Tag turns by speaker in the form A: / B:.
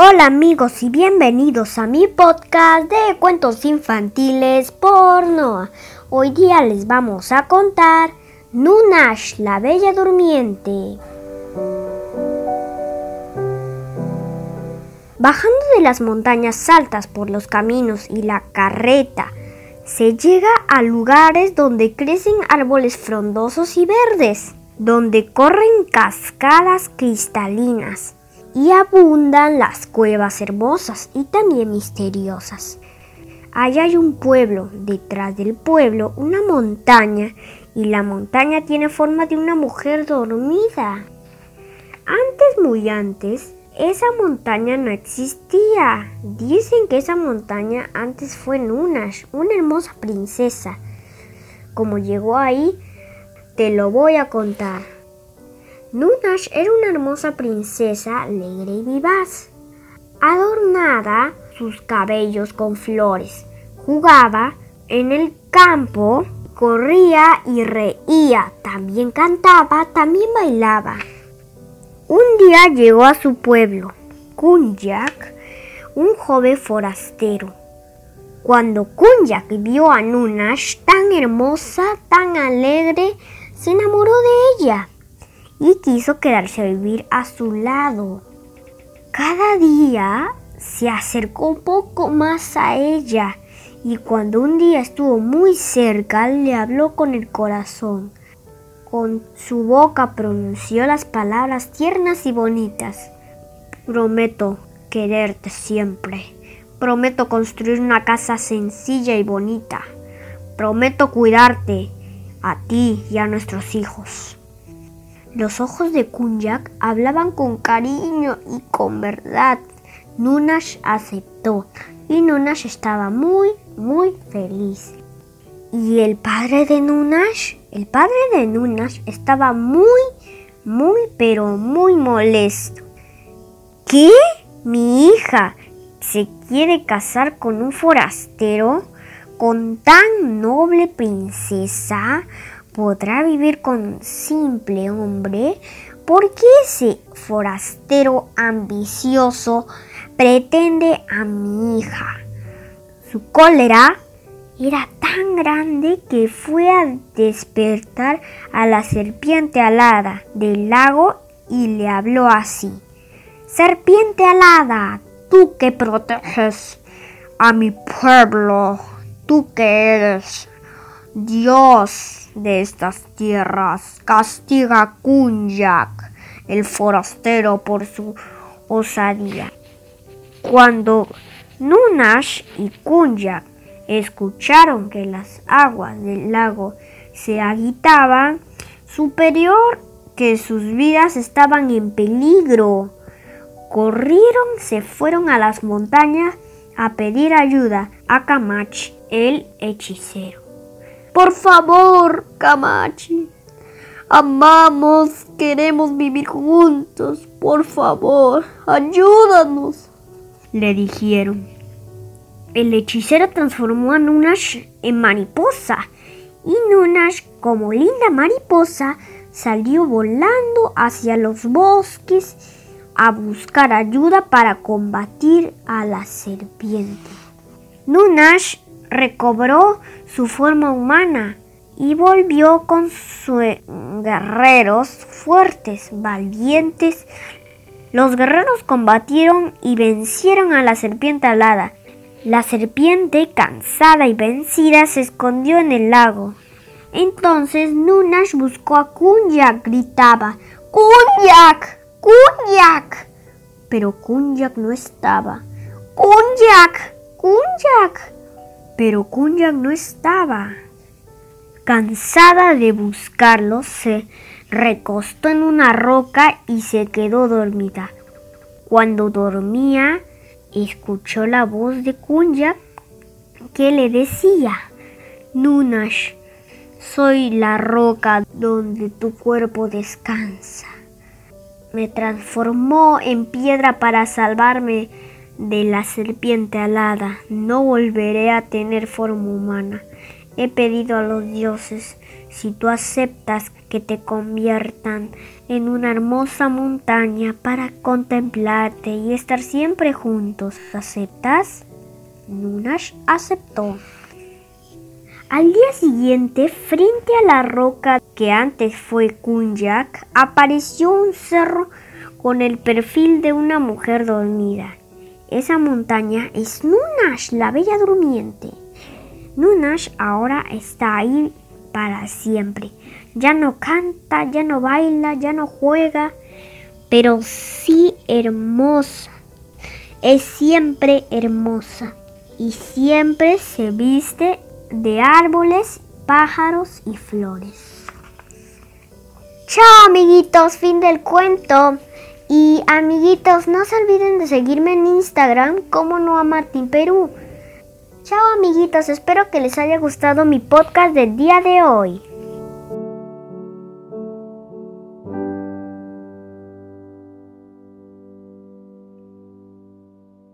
A: Hola amigos y bienvenidos a mi podcast de cuentos infantiles por Noah. Hoy día les vamos a contar Nunash, la Bella Durmiente. Bajando de las montañas altas por los caminos y la carreta, se llega a lugares donde crecen árboles frondosos y verdes, donde corren cascadas cristalinas y abundan las cuevas hermosas y también misteriosas. Allá hay un pueblo, detrás del pueblo una montaña y la montaña tiene forma de una mujer dormida. Antes, muy antes, esa montaña no existía. Dicen que esa montaña antes fue Nunash, una hermosa princesa. Como llegó ahí, te lo voy a contar. Nunash era una hermosa princesa alegre y vivaz, adornada sus cabellos con flores. Jugaba en el campo, corría y reía, también cantaba, también bailaba. Un día llegó a su pueblo, Kunyak, un joven forastero. Cuando Kunyak vio a Nunash tan hermosa, tan alegre, se enamoró de ella y quiso quedarse a vivir a su lado. Cada día se acercó un poco más a ella y cuando un día estuvo muy cerca le habló con el corazón. Con su boca pronunció las palabras tiernas y bonitas. Prometo quererte siempre. Prometo construir una casa sencilla y bonita. Prometo cuidarte a ti y a nuestros hijos. Los ojos de Kunyak hablaban con cariño y con verdad. Nunash aceptó y Nunash estaba muy, muy feliz. Y el padre de Nunash, el padre de Nunash estaba muy, muy, pero muy molesto. ¿Qué? Mi hija se quiere casar con un forastero, con tan noble princesa podrá vivir con simple hombre? ¿Por qué ese forastero ambicioso pretende a mi hija? Su cólera era tan grande que fue a despertar a la serpiente alada del lago y le habló así. Serpiente alada, tú que proteges a mi pueblo, tú que eres Dios de estas tierras, castiga a Kunyak, el forastero, por su osadía. Cuando Nunash y Kunyak escucharon que las aguas del lago se agitaban, superior que sus vidas estaban en peligro. Corrieron, se fueron a las montañas a pedir ayuda a Kamachi, el hechicero. Por favor, Kamachi. Amamos, queremos vivir juntos. Por favor, ayúdanos. Le dijeron. El hechicero transformó a Nunash en mariposa y Nunash, como linda mariposa, salió volando hacia los bosques a buscar ayuda para combatir a la serpiente. Nunash recobró su forma humana y volvió con sus guerreros fuertes, valientes. Los guerreros combatieron y vencieron a la serpiente alada. La serpiente, cansada y vencida, se escondió en el lago. Entonces Nunash buscó a Kunyak, gritaba, ¡Kunyak! ¡Kunyak! Pero Kunyak no estaba. ¡Kunyak! ¡Kunyak! Pero Kunyak no estaba. Cansada de buscarlo, se recostó en una roca y se quedó dormida. Cuando dormía, escuchó la voz de Kunyak que le decía, Nunash, soy la roca donde tu cuerpo descansa. Me transformó en piedra para salvarme de la serpiente alada. No volveré a tener forma humana. He pedido a los dioses, si tú aceptas que te conviertan en una hermosa montaña para contemplarte y estar siempre juntos. ¿Aceptas? Nunash aceptó. Al día siguiente, frente a la roca que antes fue Kunjak, apareció un cerro con el perfil de una mujer dormida. Esa montaña es Nunash, la bella durmiente. Nunash ahora está ahí para siempre. Ya no canta, ya no baila, ya no juega, pero sí hermosa. Es siempre hermosa y siempre se viste de árboles, pájaros y flores. Chao amiguitos, fin del cuento. Y amiguitos, no se olviden de seguirme en Instagram como no a Martín Perú. Chao amiguitos, espero que les haya gustado mi podcast del día de hoy.